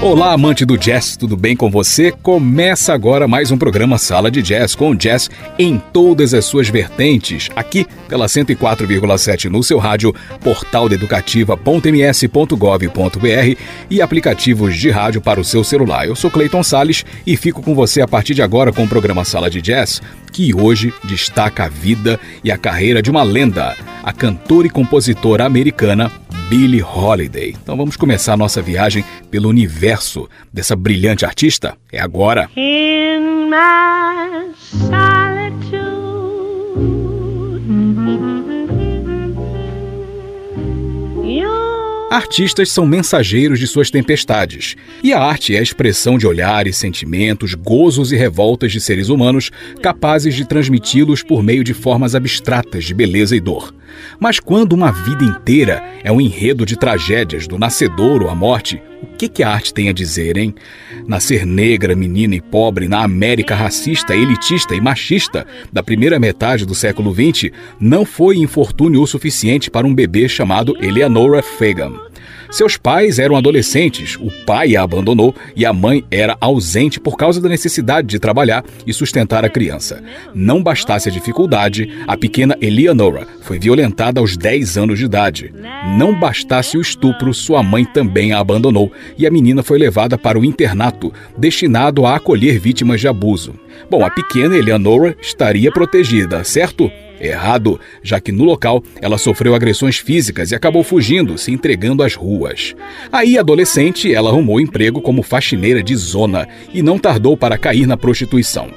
Olá, amante do jazz, tudo bem com você? Começa agora mais um programa Sala de Jazz com jazz em todas as suas vertentes, aqui pela 104,7 no seu rádio, portal educativa.ms.gov.br e aplicativos de rádio para o seu celular. Eu sou Clayton Sales e fico com você a partir de agora com o programa Sala de Jazz, que hoje destaca a vida e a carreira de uma lenda, a cantora e compositora americana Billie Holiday. Então vamos começar a nossa viagem pelo universo dessa brilhante artista. É agora. In my solitude. Artistas são mensageiros de suas tempestades, e a arte é a expressão de olhares, sentimentos, gozos e revoltas de seres humanos capazes de transmiti-los por meio de formas abstratas de beleza e dor. Mas quando uma vida inteira é um enredo de tragédias, do nascedor ou a morte, o que, que a arte tem a dizer, hein? Nascer negra, menina e pobre na América racista, elitista e machista da primeira metade do século XX não foi infortúnio o suficiente para um bebê chamado Eleanora Fagan. Seus pais eram adolescentes, o pai a abandonou e a mãe era ausente por causa da necessidade de trabalhar e sustentar a criança. Não bastasse a dificuldade, a pequena Eleanora foi violentada aos 10 anos de idade. Não bastasse o estupro, sua mãe também a abandonou e a menina foi levada para o internato, destinado a acolher vítimas de abuso. Bom, a pequena Eleanora estaria protegida, certo? Errado, já que no local ela sofreu agressões físicas e acabou fugindo, se entregando às ruas. Aí, adolescente, ela arrumou emprego como faxineira de zona e não tardou para cair na prostituição.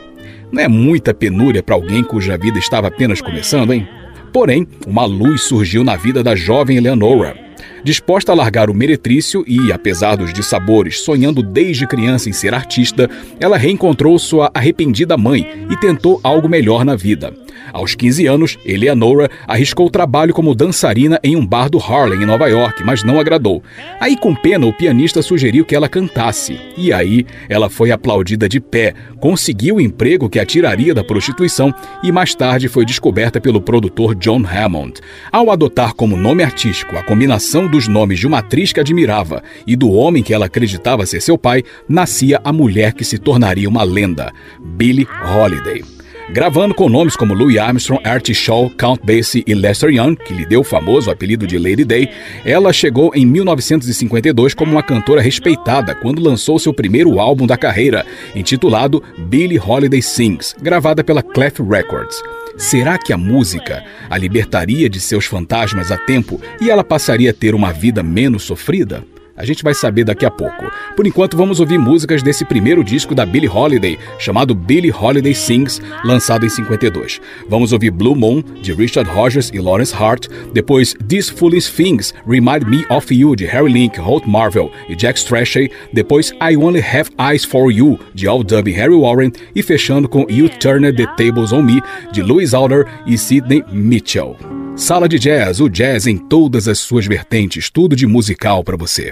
Não é muita penúria para alguém cuja vida estava apenas começando, hein? Porém, uma luz surgiu na vida da jovem Eleonora. Disposta a largar o meretrício e, apesar dos dissabores, sonhando desde criança em ser artista, ela reencontrou sua arrependida mãe e tentou algo melhor na vida. Aos 15 anos, Eleanora arriscou trabalho como dançarina em um bar do Harlem, em Nova York, mas não agradou. Aí, com pena, o pianista sugeriu que ela cantasse. E aí, ela foi aplaudida de pé, conseguiu o emprego que a tiraria da prostituição e mais tarde foi descoberta pelo produtor John Hammond. Ao adotar como nome artístico a combinação dos nomes de uma atriz que admirava e do homem que ela acreditava ser seu pai, nascia a mulher que se tornaria uma lenda, Billie Holiday. Gravando com nomes como Louis Armstrong, Artie Shaw, Count Basie e Lester Young, que lhe deu o famoso apelido de Lady Day, ela chegou em 1952 como uma cantora respeitada quando lançou seu primeiro álbum da carreira, intitulado Billie Holiday Sings, gravada pela Clef Records. Será que a música a libertaria de seus fantasmas a tempo e ela passaria a ter uma vida menos sofrida? A gente vai saber daqui a pouco. Por enquanto, vamos ouvir músicas desse primeiro disco da Billie Holiday, chamado Billie Holiday Sings, lançado em 52. Vamos ouvir Blue Moon, de Richard Rogers e Lawrence Hart, depois These Foolish Things, Remind Me of You, de Harry Link, Holt Marvel e Jack Strachey, depois I Only Have Eyes for You, de Al Dub e Harry Warren, e fechando com You Turned the Tables on Me, de Louis Alder e Sidney Mitchell. Sala de Jazz, o jazz em todas as suas vertentes, tudo de musical para você.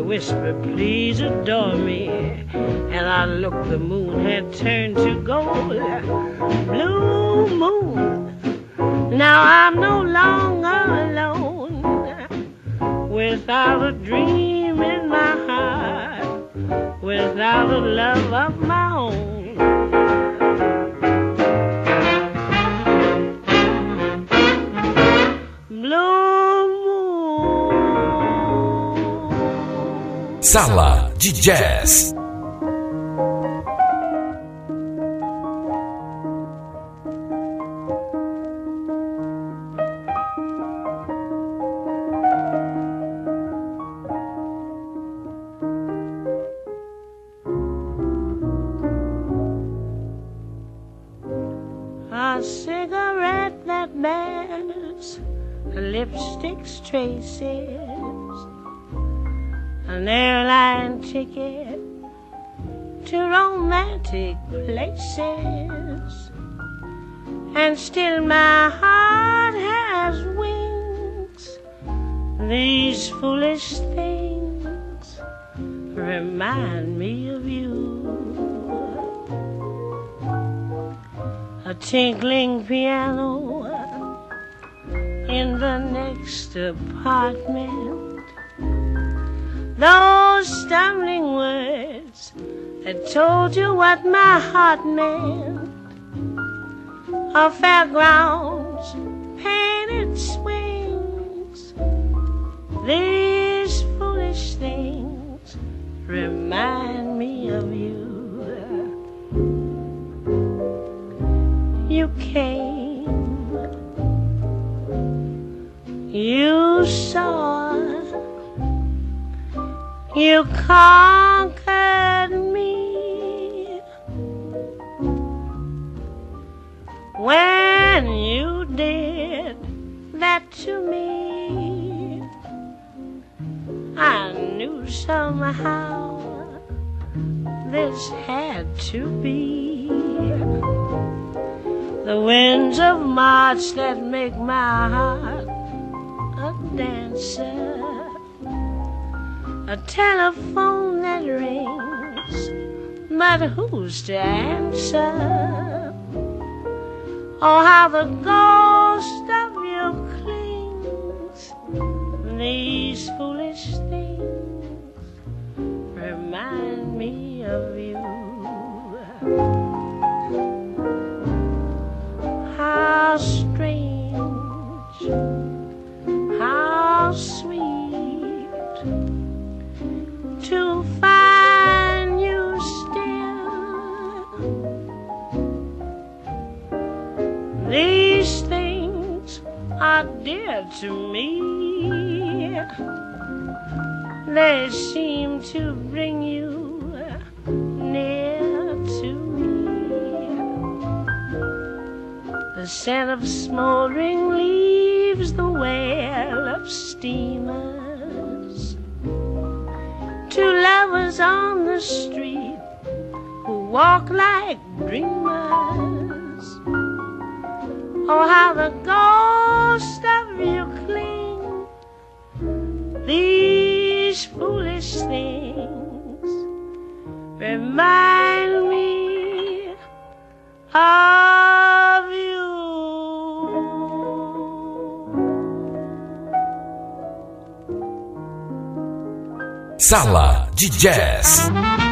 Whisper, please adore me. And I looked, the moon Sala de Jazz. Tinkling piano in the next apartment those stumbling words that told you what my heart meant. Of fairgrounds, painted swings, these foolish things remind me of you. You came, you saw. You conquered me. When you did that to me. I knew somehow this had to be the winds of March that make my heart a dancer a telephone that rings, but who's to answer? Oh, how the ghost dear to me. They seem to bring you near to me. The scent of smoldering leaves, the wail of steamers. Two lovers on the street who walk like dreamers. Oh, how the ghost of you cling. These foolish things remind me of you. Sala de Jazz.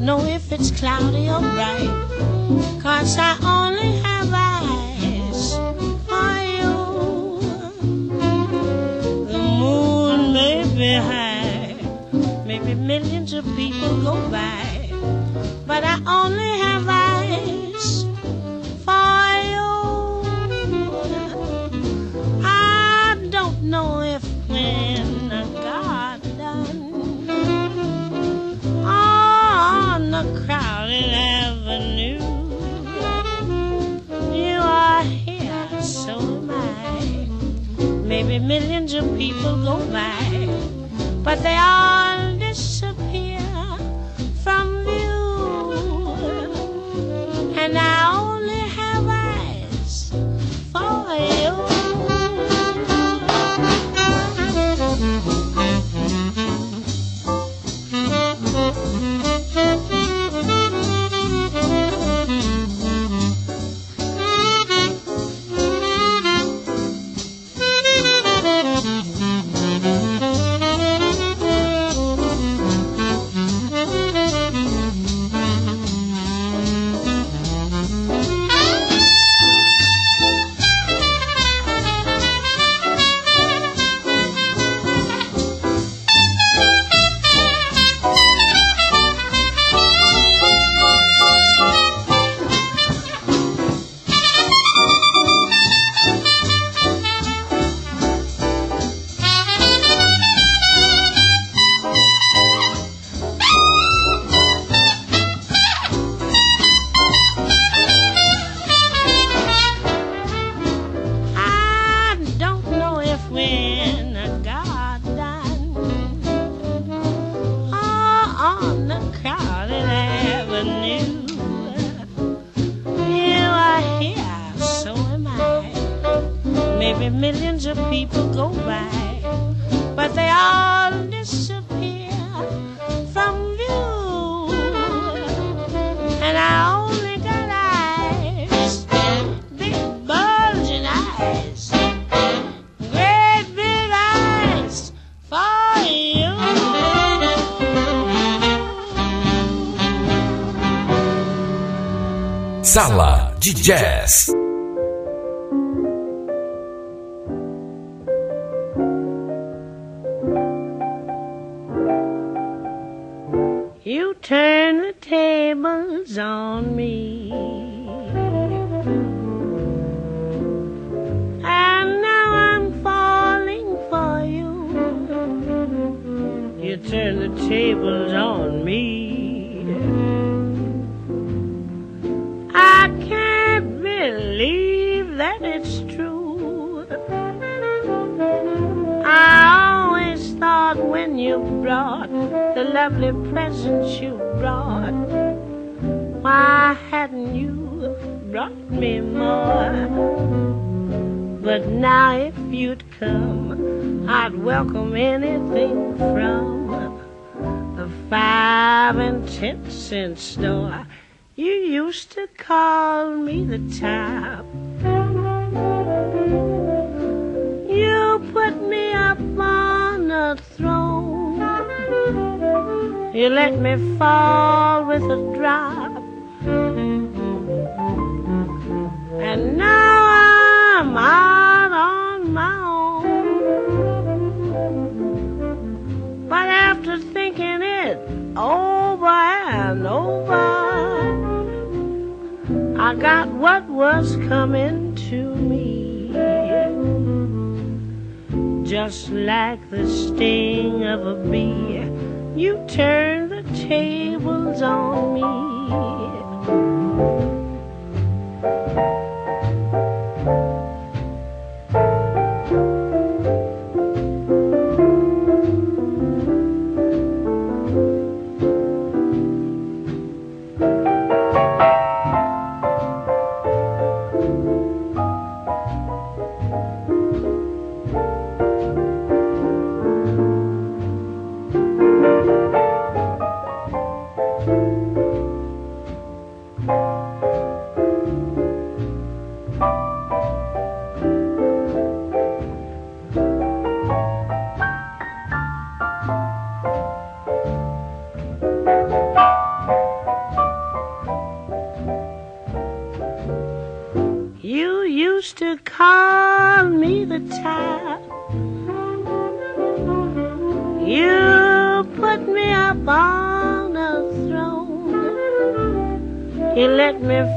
Know if it's cloudy or bright. Cause I only have eyes for you. The moon may be high, maybe millions of people go by. But I only millions of people go by, but they all You used to call me the top. You put me up on a throne. You let me fall with a drop. And now I'm out on my own. But after thinking it, oh and over. I got what was coming to me, just like the sting of a bee. You turned the tables on me.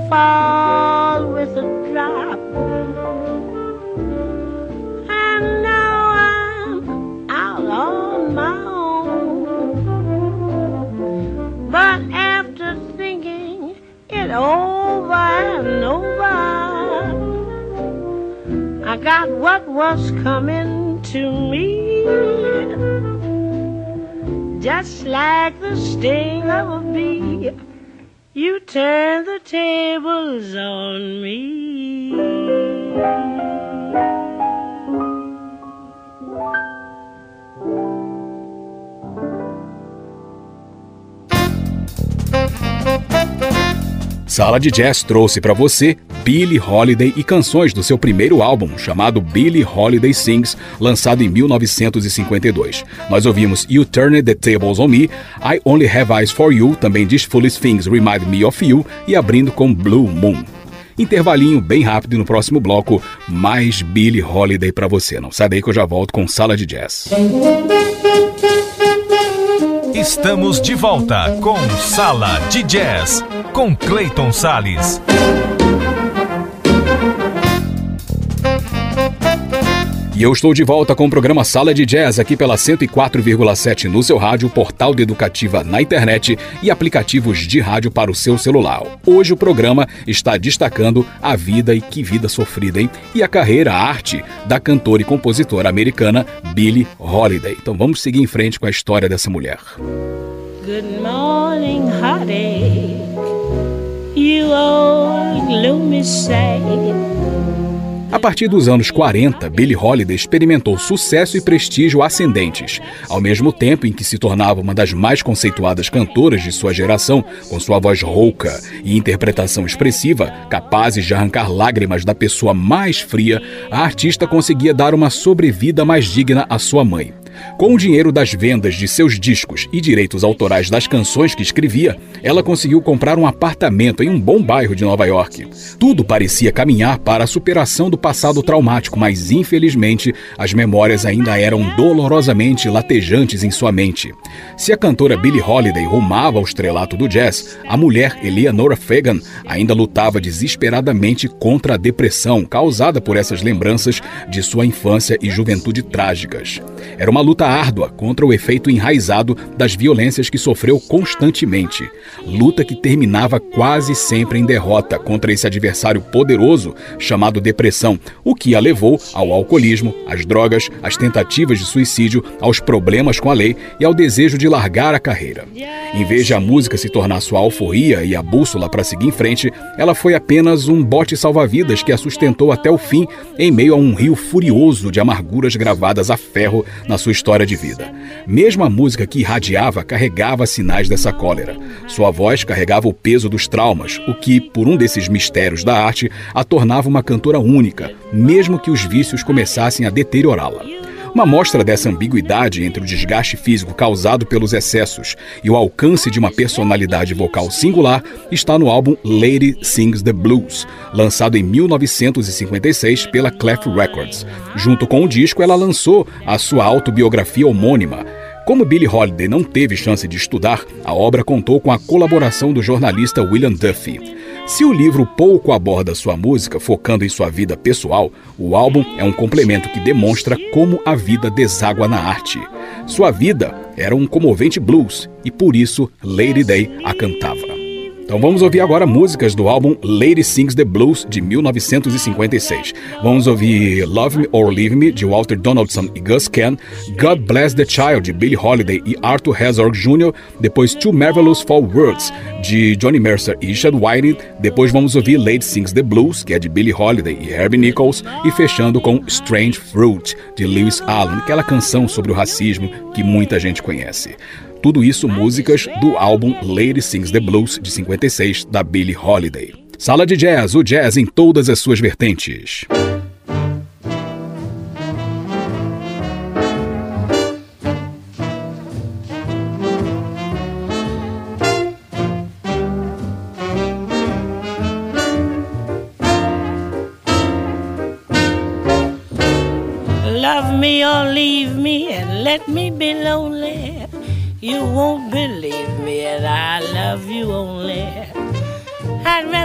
fall with a drop. and now I'm out on my own, but after thinking it over and over, I got what was coming to me just like the sting of a bee. You turn the on me. Sala de Jazz trouxe para você Billie Holiday e canções do seu primeiro álbum, chamado Billie Holiday Sings, lançado em 1952. Nós ouvimos You Turned the Tables on Me, I Only Have Eyes for You, também diz Foolish Things Remind Me of You e abrindo com Blue Moon. Intervalinho bem rápido no próximo bloco, mais Billie Holiday para você. Não sai daí que eu já volto com Sala de Jazz. Estamos de volta com Sala de Jazz com Clayton Sales. E eu estou de volta com o programa Sala de Jazz aqui pela 104,7 no seu rádio, portal de educativa na internet e aplicativos de rádio para o seu celular. Hoje o programa está destacando a vida e que vida sofrida, hein? E a carreira, a arte da cantora e compositora americana Billie Holiday. Então vamos seguir em frente com a história dessa mulher. Good morning, heartache. A partir dos anos 40, Billie Holiday experimentou sucesso e prestígio ascendentes, ao mesmo tempo em que se tornava uma das mais conceituadas cantoras de sua geração, com sua voz rouca e interpretação expressiva, capazes de arrancar lágrimas da pessoa mais fria, a artista conseguia dar uma sobrevida mais digna à sua mãe. Com o dinheiro das vendas de seus discos e direitos autorais das canções que escrevia, ela conseguiu comprar um apartamento em um bom bairro de Nova York. Tudo parecia caminhar para a superação do passado traumático, mas infelizmente as memórias ainda eram dolorosamente latejantes em sua mente. Se a cantora Billie Holiday rumava ao estrelato do jazz, a mulher Eleanor Fagan ainda lutava desesperadamente contra a depressão causada por essas lembranças de sua infância e juventude trágicas. Era uma luta árdua contra o efeito enraizado das violências que sofreu constantemente. Luta que terminava quase sempre em derrota contra esse adversário poderoso chamado depressão, o que a levou ao alcoolismo, às drogas, às tentativas de suicídio, aos problemas com a lei e ao desejo de largar a carreira. Em vez de a música se tornar sua alforria e a bússola para seguir em frente, ela foi apenas um bote salva-vidas que a sustentou até o fim em meio a um rio furioso de amarguras gravadas a ferro na sua história de vida. Mesmo a música que irradiava carregava sinais dessa cólera. Sua voz carregava o peso dos traumas, o que, por um desses mistérios da arte, a tornava uma cantora única, mesmo que os vícios começassem a deteriorá-la. Uma mostra dessa ambiguidade entre o desgaste físico causado pelos excessos e o alcance de uma personalidade vocal singular está no álbum Lady Sings the Blues, lançado em 1956 pela Clef Records. Junto com o disco, ela lançou a sua autobiografia homônima. Como Billie Holiday não teve chance de estudar, a obra contou com a colaboração do jornalista William Duffy. Se o livro pouco aborda sua música, focando em sua vida pessoal, o álbum é um complemento que demonstra como a vida deságua na arte. Sua vida era um comovente blues e por isso Lady Day a cantava. Então vamos ouvir agora músicas do álbum Lady Sings the Blues de 1956. Vamos ouvir Love Me or Leave Me de Walter Donaldson e Gus Ken, God Bless the Child de Billie Holiday e Arthur Herzog Jr., depois Too Marvelous for Words de Johnny Mercer e Chad Whiting, depois vamos ouvir Lady Sings the Blues, que é de Billie Holiday e Herbie Nichols, e fechando com Strange Fruit de Lewis Allen, aquela canção sobre o racismo que muita gente conhece. Tudo isso músicas do álbum Lady Sings the Blues de 56 da Billie Holiday. Sala de Jazz, o jazz em todas as suas vertentes.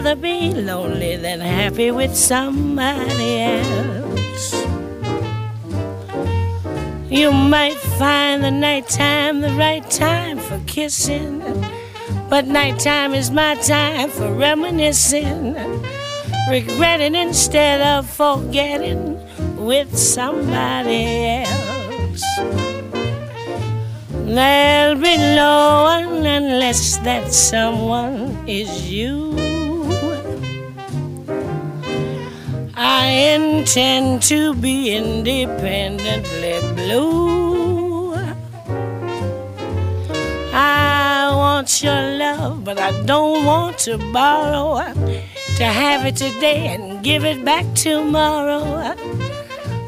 Rather be lonely than happy with somebody else. You might find the nighttime the right time for kissing, but nighttime is my time for reminiscing, regretting instead of forgetting with somebody else. There'll be no one unless that someone is you. I intend to be independently blue. I want your love, but I don't want to borrow. To have it today and give it back tomorrow.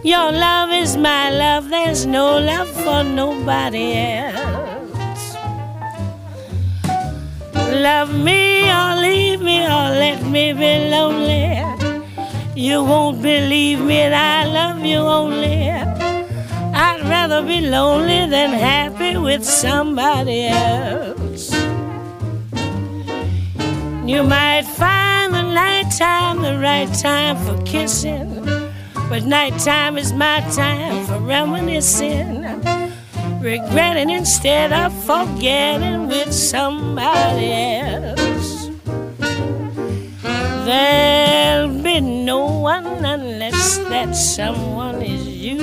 Your love is my love, there's no love for nobody else. Love me or leave me or let me be lonely. You won't believe me and I love you only. I'd rather be lonely than happy with somebody else. You might find the night time the right time for kissing. But nighttime is my time for reminiscing, regretting instead of forgetting with somebody else. There'll be no one unless that someone is you.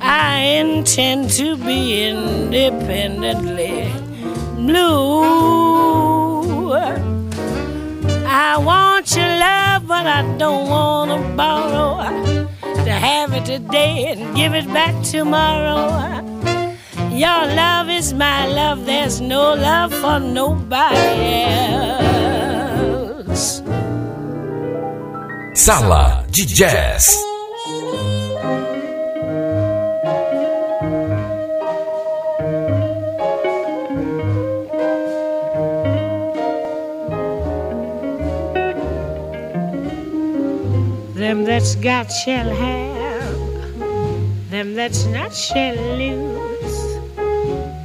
I intend to be independently blue. I want your love, but I don't want to borrow. To have it today and give it back tomorrow. Your love is my love, there's no love for nobody else. Sala de Jazz. Them that's got shall have, them that's not shall lose.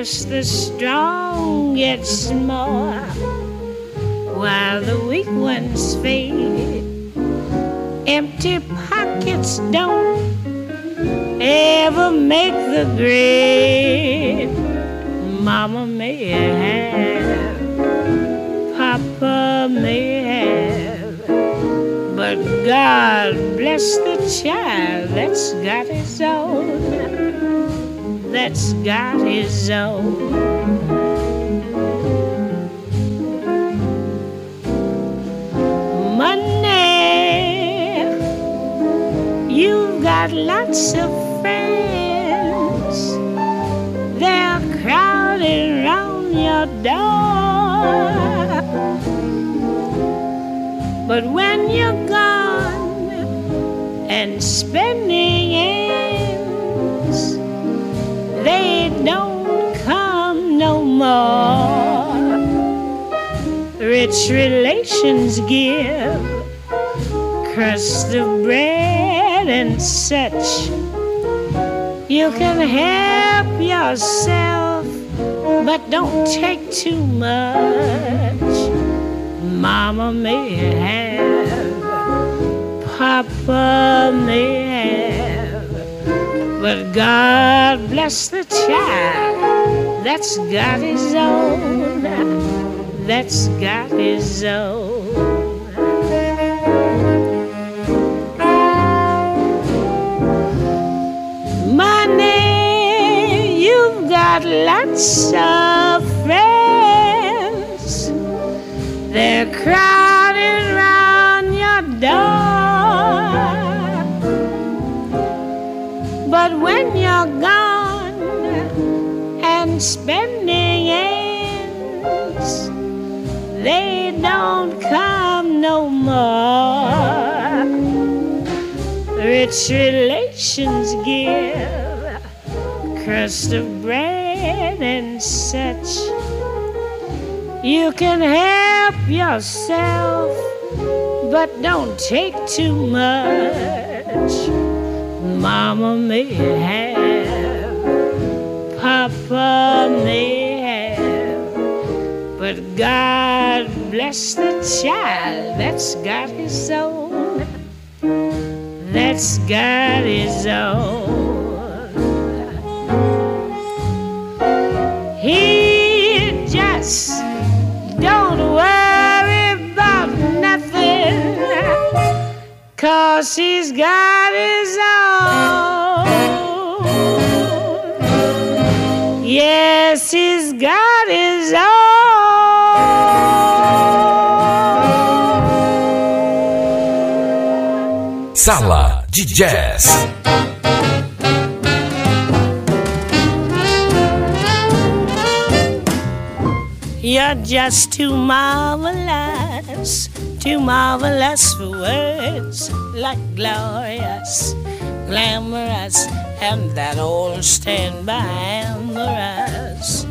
The strong get small while the weak ones fade. Empty pockets don't ever make the grade. Mama may have, Papa may have, but God bless the child that's got his own that's got his own. Got lots of friends. They're crowding round your door. But when you're gone and spending ends, Rich relations give crust of bread and such. You can help yourself, but don't take too much. Mama may have, Papa may have, but God bless the child that's got his own, that's got his own. Got lots of friends. They're crowding when you're gone and spending ends, they don't come no more. Rich relations give crust of bread and such. You can help yourself, but don't take too much. Mama may have, Papa may have, but God bless the child that's got his own, that's got his own. He just cause he's got his own. Yes, he's got his own. Sala de Jazz. You're just too marvelous, too marvelous for words like glorious, glamorous, and that old standby amorous.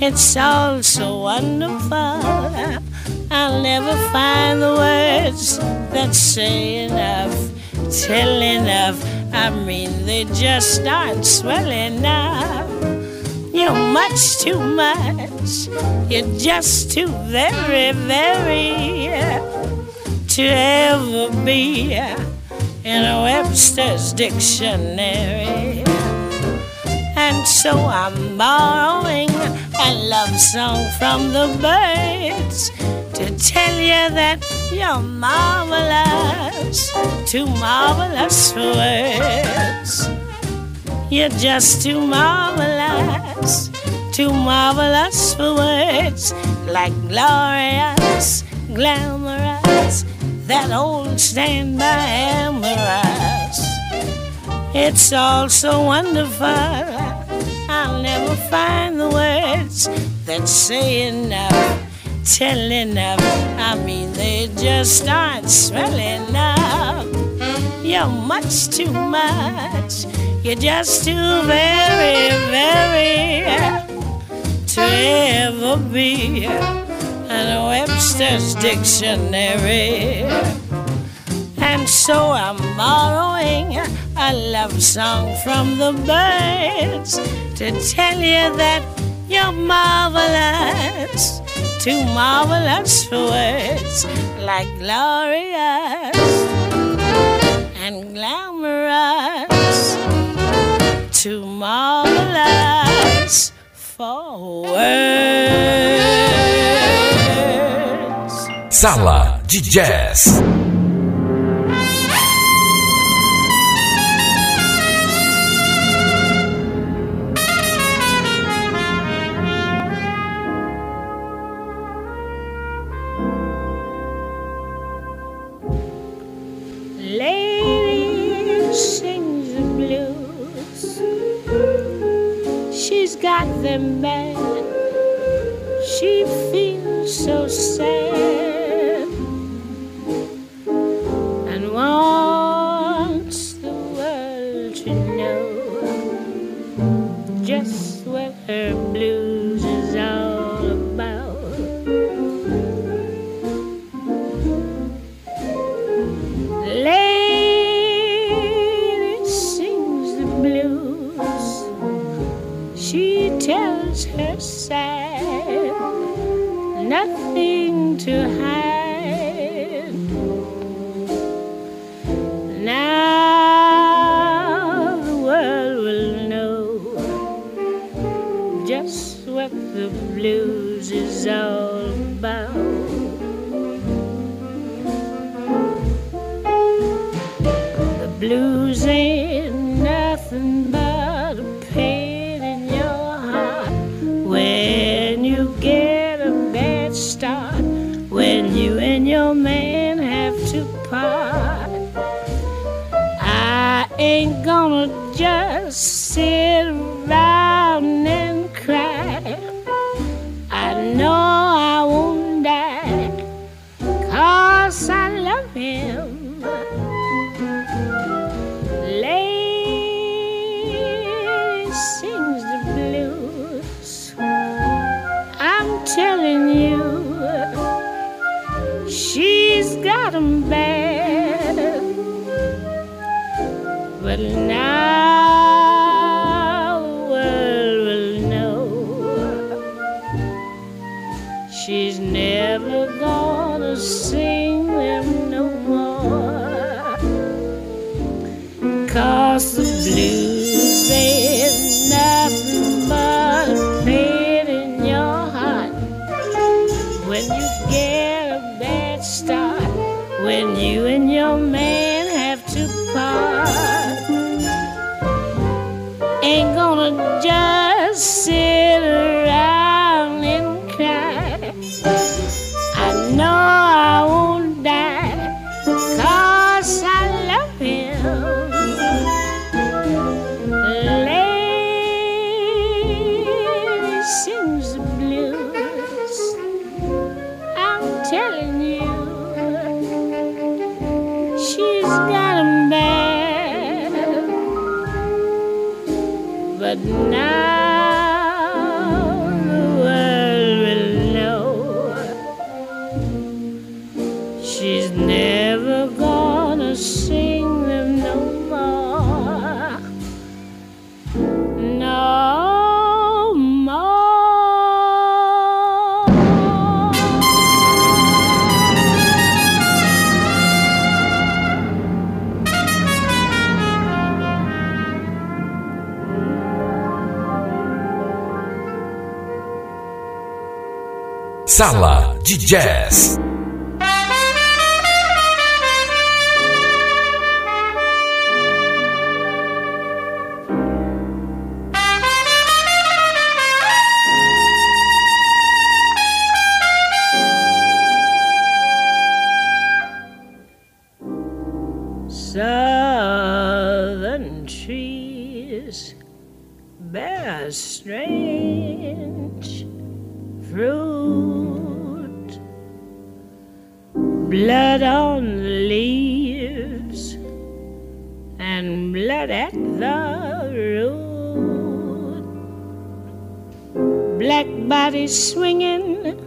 It's all so wonderful. I'll never find the words that say enough, tell enough. I mean, they just aren't swell enough. You're much too much. You're just too very, very uh, to ever be uh, in a Webster's dictionary. And so I'm borrowing a love song from the birds to tell you that you're marvelous, too marvelous for words. You're just too marvelous, too marvelous for words like glorious, glamorous, that old standby amorous. It's all so wonderful, I'll never find the words that say enough, tell enough. I mean, they just aren't swell enough. You're much too much. You're just too very, very to ever be in Webster's dictionary. And so I'm borrowing a love song from the birds to tell you that you're marvelous, too marvelous for words like glorious and glamorous too marvelous for words. Sala de Jazz. Got them bad. She feels so sad. All about. The blues ain't nothing but a pain in your heart when you get a bad start, when you and your man have to part. I ain't gonna just sit Sala de Jazz. Swinging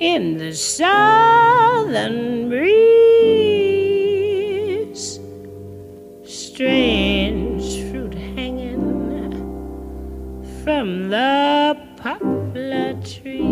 in the southern breeze. Strange fruit hanging from the poplar trees.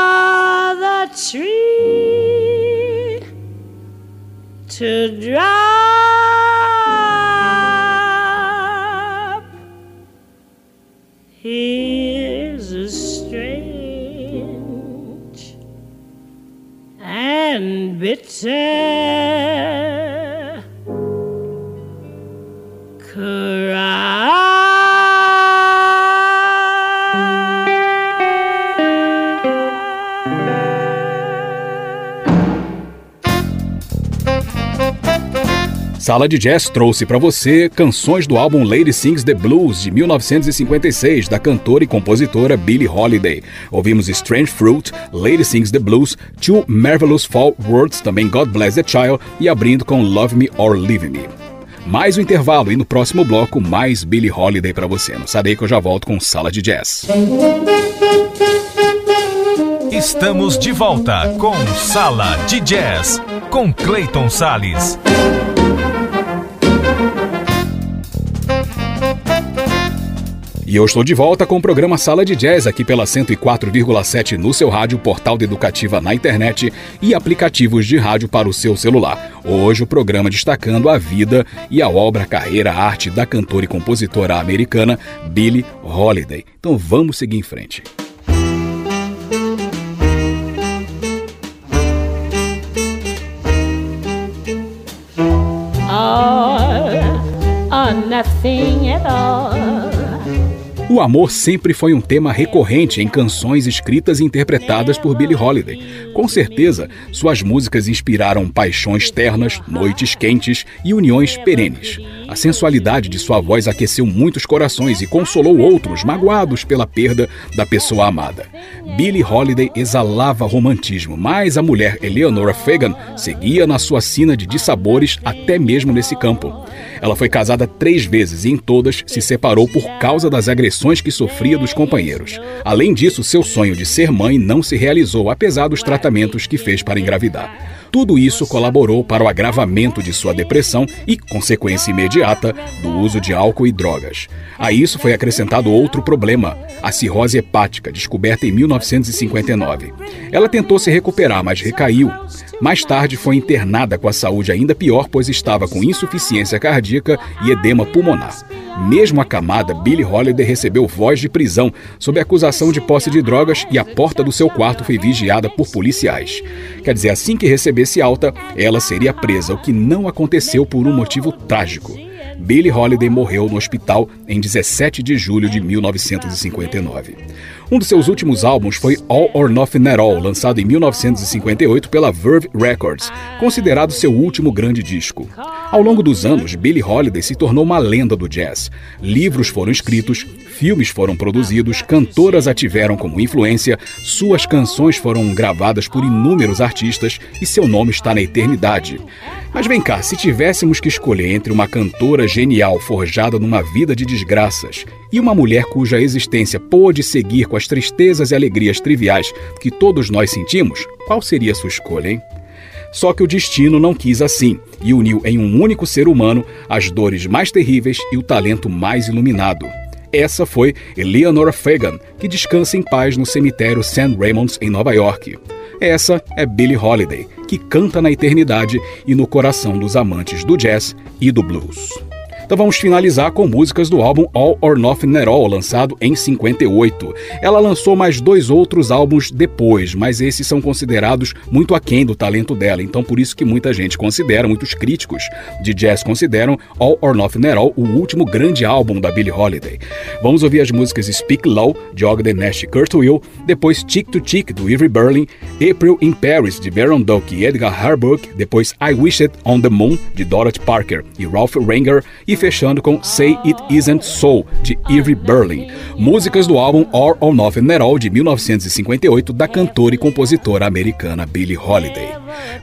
tree to drop. Here's a strange and bitter. Sala de Jazz trouxe para você canções do álbum Lady Sings the Blues de 1956 da cantora e compositora Billie Holiday. Ouvimos Strange Fruit, Lady Sings the Blues, Two Marvelous Fall Words, também God Bless the Child e abrindo com Love Me or Leave Me. Mais um intervalo e no próximo bloco mais Billie Holiday para você. Não sarei que eu já volto com Sala de Jazz. Estamos de volta com Sala de Jazz com Clayton Sales. E eu estou de volta com o programa Sala de Jazz aqui pela 104,7 no seu rádio, portal de educativa na internet e aplicativos de rádio para o seu celular. Hoje o programa destacando a vida e a obra, carreira, arte da cantora e compositora americana Billie Holiday. Então vamos seguir em frente. All or nothing at all. O amor sempre foi um tema recorrente em canções escritas e interpretadas por Billie Holiday. Com certeza, suas músicas inspiraram paixões ternas, noites quentes e uniões perenes. A sensualidade de sua voz aqueceu muitos corações e consolou outros magoados pela perda da pessoa amada. Billie Holiday exalava romantismo, mas a mulher Eleanora Fagan seguia na sua sina de dissabores até mesmo nesse campo. Ela foi casada três vezes e em todas se separou por causa das agressões que sofria dos companheiros. Além disso, seu sonho de ser mãe não se realizou, apesar dos tratamentos que fez para engravidar. Tudo isso colaborou para o agravamento de sua depressão e, consequência imediata, do uso de álcool e drogas. A isso foi acrescentado outro problema, a cirrose hepática, descoberta em 1959. Ela tentou se recuperar, mas recaiu. Mais tarde foi internada com a saúde ainda pior, pois estava com insuficiência cardíaca e edema pulmonar. Mesmo acamada, Billie Holiday recebeu voz de prisão sob acusação de posse de drogas e a porta do seu quarto foi vigiada por policiais. Quer dizer, assim que recebesse alta, ela seria presa, o que não aconteceu por um motivo trágico. Billie Holiday morreu no hospital em 17 de julho de 1959. Um de seus últimos álbuns foi All or Nothing at All, lançado em 1958 pela Verve Records, considerado seu último grande disco. Ao longo dos anos, Billie Holiday se tornou uma lenda do jazz. Livros foram escritos, filmes foram produzidos, cantoras a tiveram como influência, suas canções foram gravadas por inúmeros artistas e seu nome está na eternidade. Mas vem cá, se tivéssemos que escolher entre uma cantora genial forjada numa vida de desgraças e uma mulher cuja existência pôde seguir com as tristezas e alegrias triviais que todos nós sentimos, qual seria a sua escolha, hein? Só que o destino não quis assim e uniu em um único ser humano as dores mais terríveis e o talento mais iluminado. Essa foi Eleanor Fagan, que descansa em paz no cemitério St. Raymond's em Nova York. Essa é Billie Holiday, que canta na eternidade e no coração dos amantes do jazz e do blues. Então vamos finalizar com músicas do álbum All or Nothing at All, lançado em 58. Ela lançou mais dois outros álbuns depois, mas esses são considerados muito aquém do talento dela, então por isso que muita gente considera, muitos críticos de jazz consideram All or Nothing at All o último grande álbum da Billie Holiday. Vamos ouvir as músicas Speak Low, de Ogden Nash e Kurt Will, depois Tick to Tick, do Avery Berlin, April in Paris, de Baron Duke e Edgar Harburg, depois I Wish It on the Moon, de Dorothy Parker e Ralph Ranger, e fechando com Say It Isn't So, de Ivy Berlin, músicas do álbum All or Nothing at All, de 1958, da cantora e compositora americana Billie Holiday.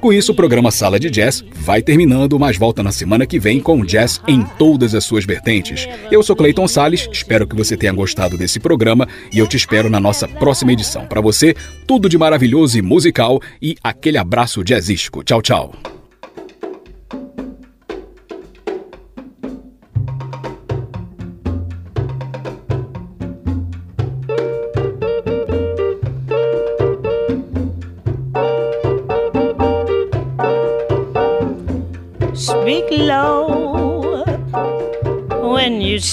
Com isso, o programa Sala de Jazz vai terminando, mas volta na semana que vem com jazz em todas as suas vertentes. Eu sou Clayton Sales, espero que você tenha gostado desse programa e eu te espero na nossa próxima edição. Para você, tudo de maravilhoso e musical e aquele abraço jazzístico. Tchau, tchau.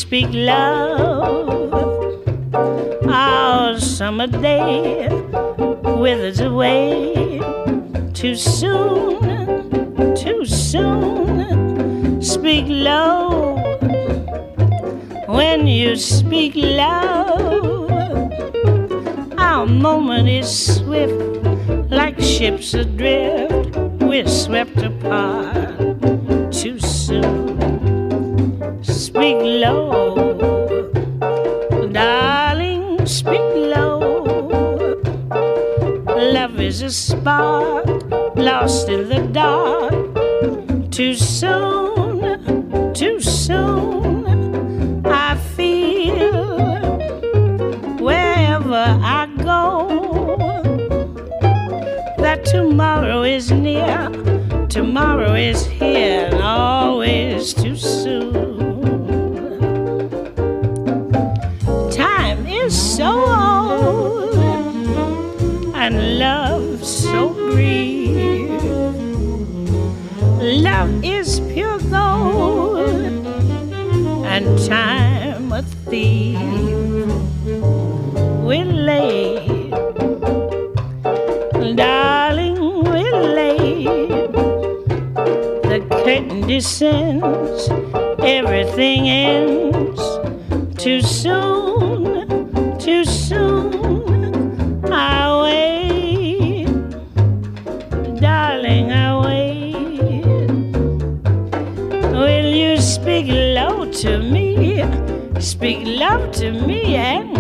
Speak love. Our summer day withers away too soon, too soon. Speak low when you speak loud. Our moment is swift, like ships adrift. We're swept Love is pure gold and time a thief. We're late, darling, we're late. The curtain descends, everything ends too soon Love to me and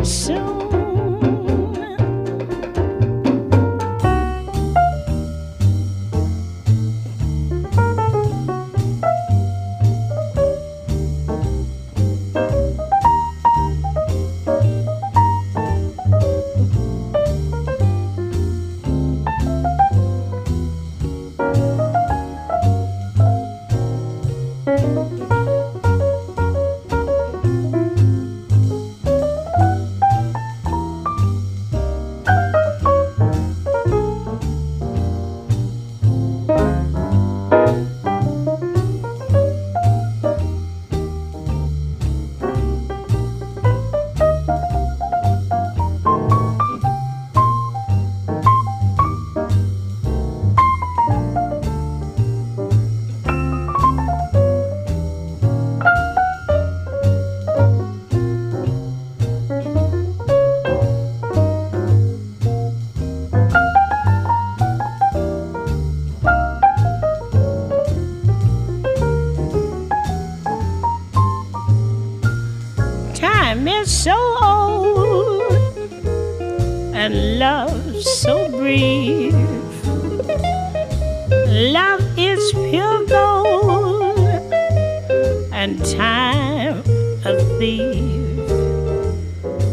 time is so old and love so brief. Love is pure gold and time a thief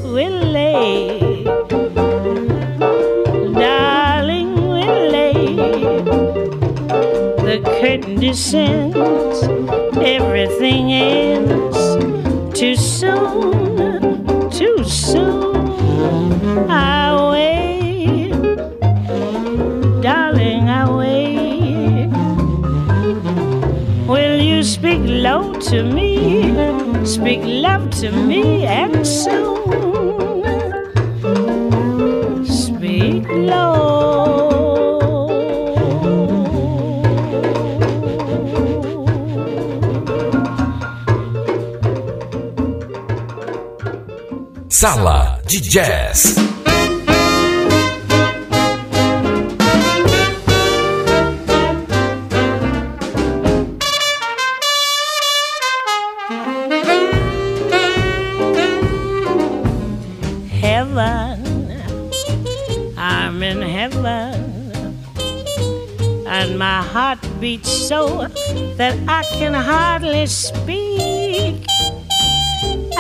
will lay. the curtain descends, everything ends too soon soon. I wait, darling, I wait. Will you speak low to me? Speak love to me, and soon. Sala de Heaven, I'm in heaven, and my heart beats so that I can hardly speak.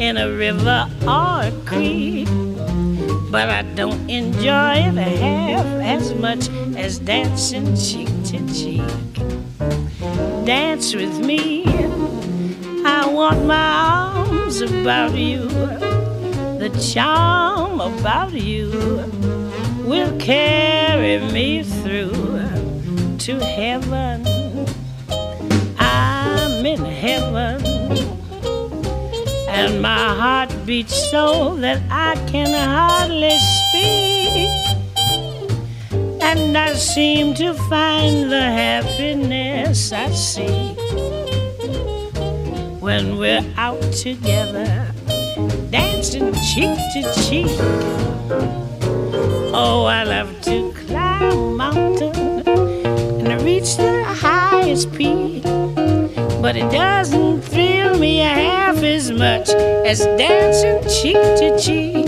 in a river or a creek. But I don't enjoy it half as much as dancing cheek to cheek. Dance with me, I want my arms about you. The charm about you will carry me through to heaven. I'm in heaven and my heart beats so that I can hardly speak. And I seem to find the happiness I seek when we're out together, dancing cheek to cheek. Oh, I love to climb a mountain and reach the highest peak but it doesn't thrill me as much as dancing cheek to cheek.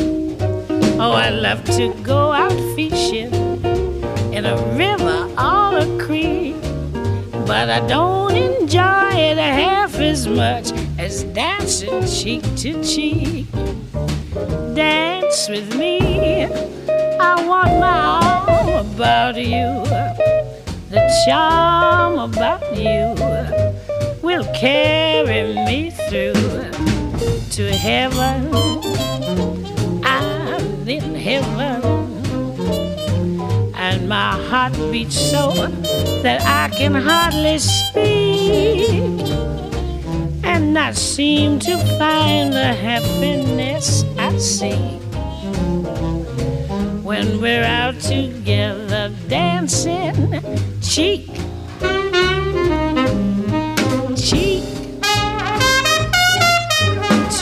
Oh, I love to go out fishing in a river or a creek, but I don't enjoy it half as much as dancing cheek to cheek. Dance with me, I want my arm about you, the charm about you will carry me through to heaven. I'm in heaven, and my heart beats so that I can hardly speak. And I seem to find the happiness I seek when we're out together dancing cheek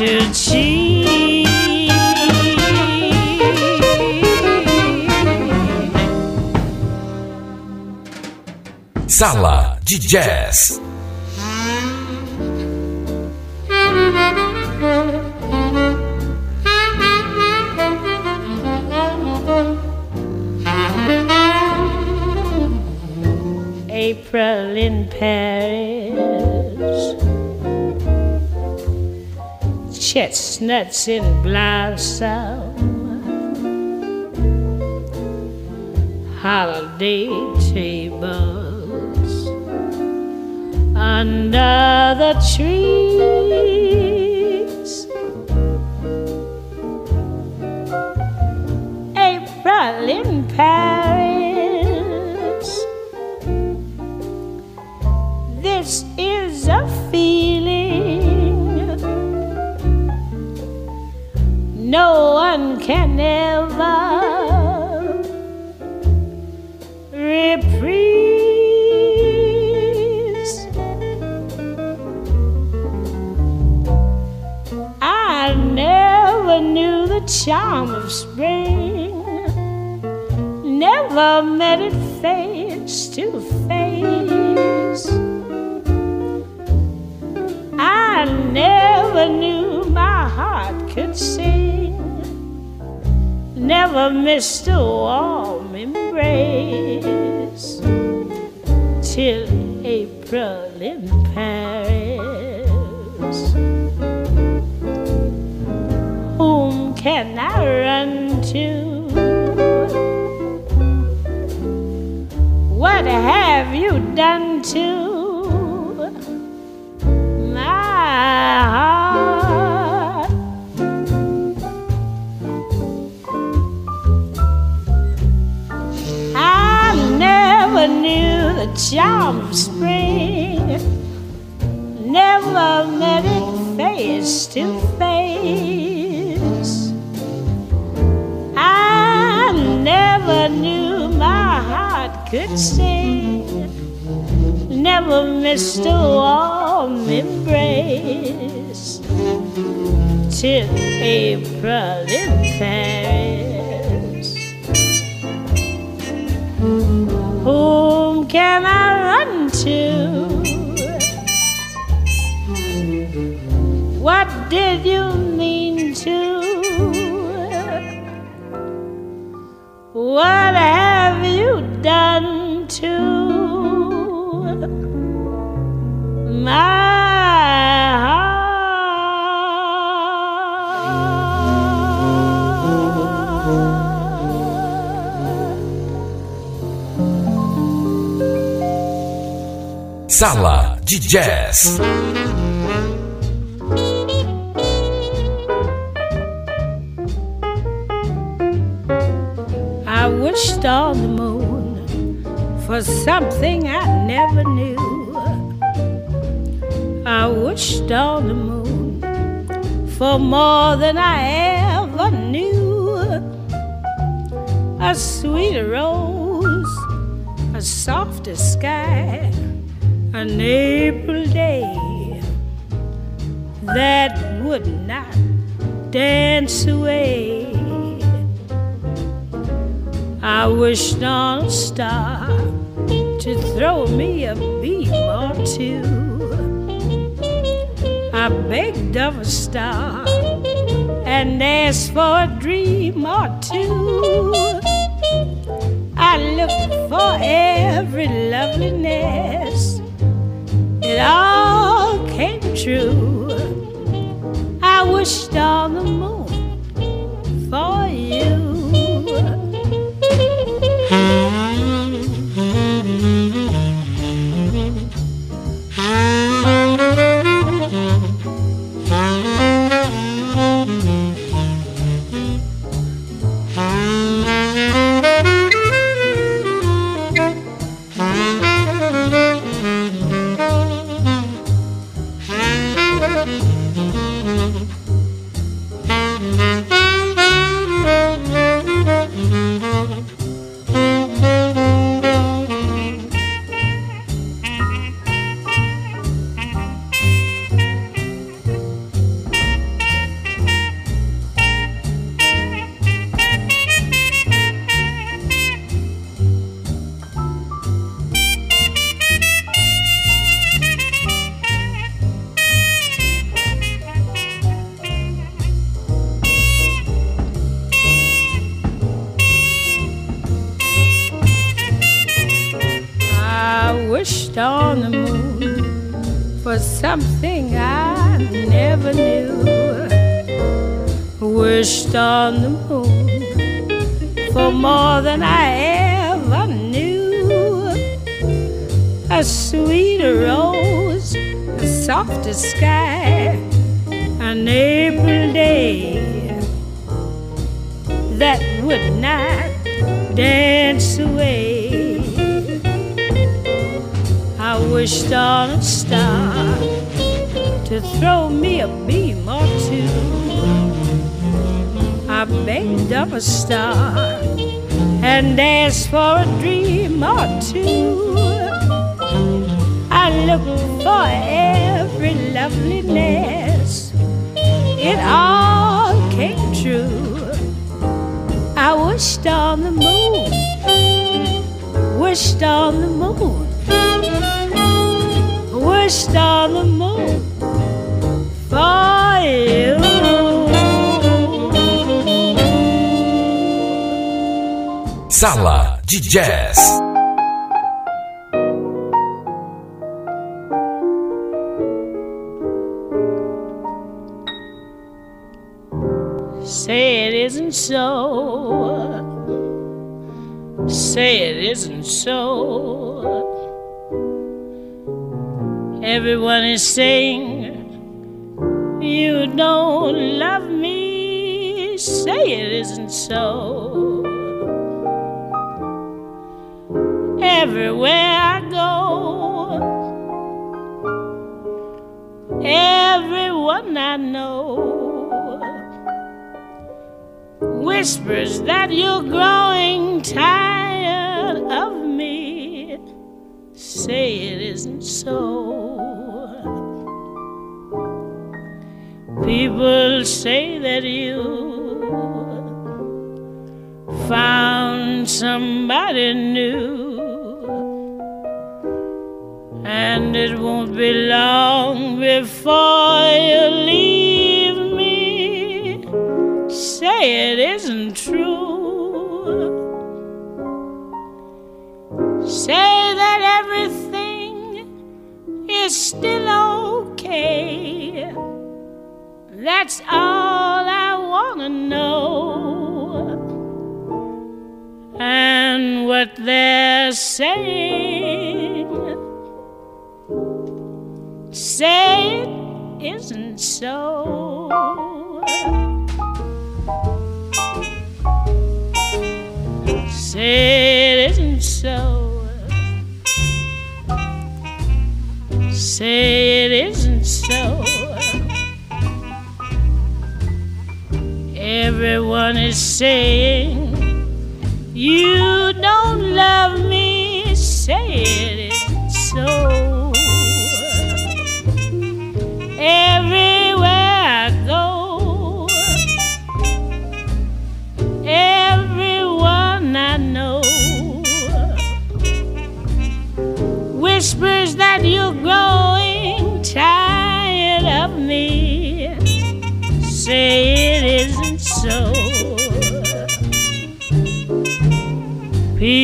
to cheek. Sala de Jazz. April in Paris, chestnuts in blossom, holiday tables under the trees. April in Paris. This is a feeling no one can ever reprise. I never knew the charm of spring, never met it face to face. I never knew my heart could sing, never missed a warm embrace till April in Paris. Whom can I run to What have you done charm spring, never met it face to face. I never knew my heart could sing, never missed a warm embrace till April in Paris. Whom can I run to? What did you mean to? What have you done Sala de Jazz. I wished on the moon for something I never knew. I wished on the moon for more than I ever knew. A sweeter rose, a softer sky, an April day that would not dance away. I wished on a star to throw me a beam or two. I begged of a star and asked for a dream or two. I looked for every loveliness, all came true. I wished on I Sala de Jazz. Say it isn't so. say it isn't so. Everyone is saying you don't love me, say it isn't so. Everywhere I go, everyone I know whispers that you're growing tired of me. Say it isn't so. People say that you found somebody new, and it won't be long before you leave me. Say it isn't true. Say that everything is still okay. That's all I wanna know. And what they're saying, say it isn't so. Say it isn't so. Say it isn't so. Everyone is saying you don't love me. Say it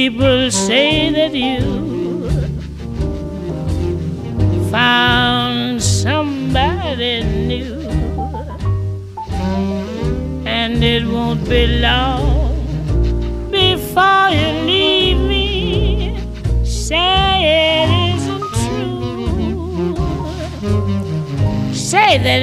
People say that you found somebody new, and it won't be long before you leave me. Say it isn't true. Say that